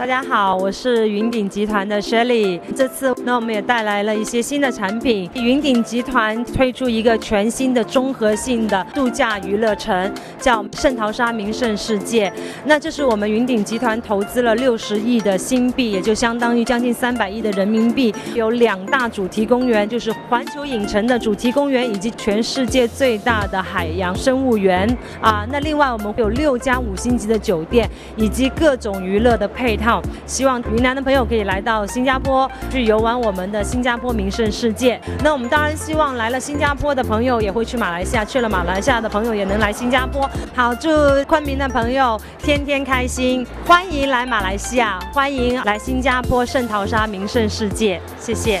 大家好，我是云顶集团的 Shelly。这次那我们也带来了一些新的产品。云顶集团推出一个全新的综合性的度假娱乐城，叫圣淘沙名胜世界。那这是我们云顶集团投资了六十亿的新币，也就相当于将近三百亿的人民币。有两大主题公园，就是环球影城的主题公园，以及全世界最大的海洋生物园啊。那另外我们有六家五星级的酒店，以及各种娱乐的配套。希望云南的朋友可以来到新加坡去游玩我们的新加坡名胜世界。那我们当然希望来了新加坡的朋友也会去马来西亚，去了马来西亚的朋友也能来新加坡。好，祝昆明的朋友天天开心，欢迎来马来西亚，欢迎来新加坡圣淘沙名胜世界，谢谢。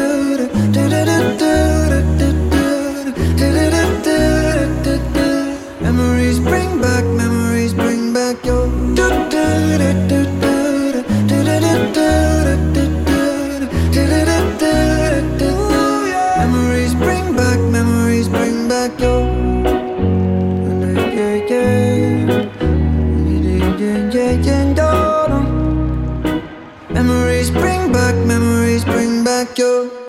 Memories bring back, memories bring back your.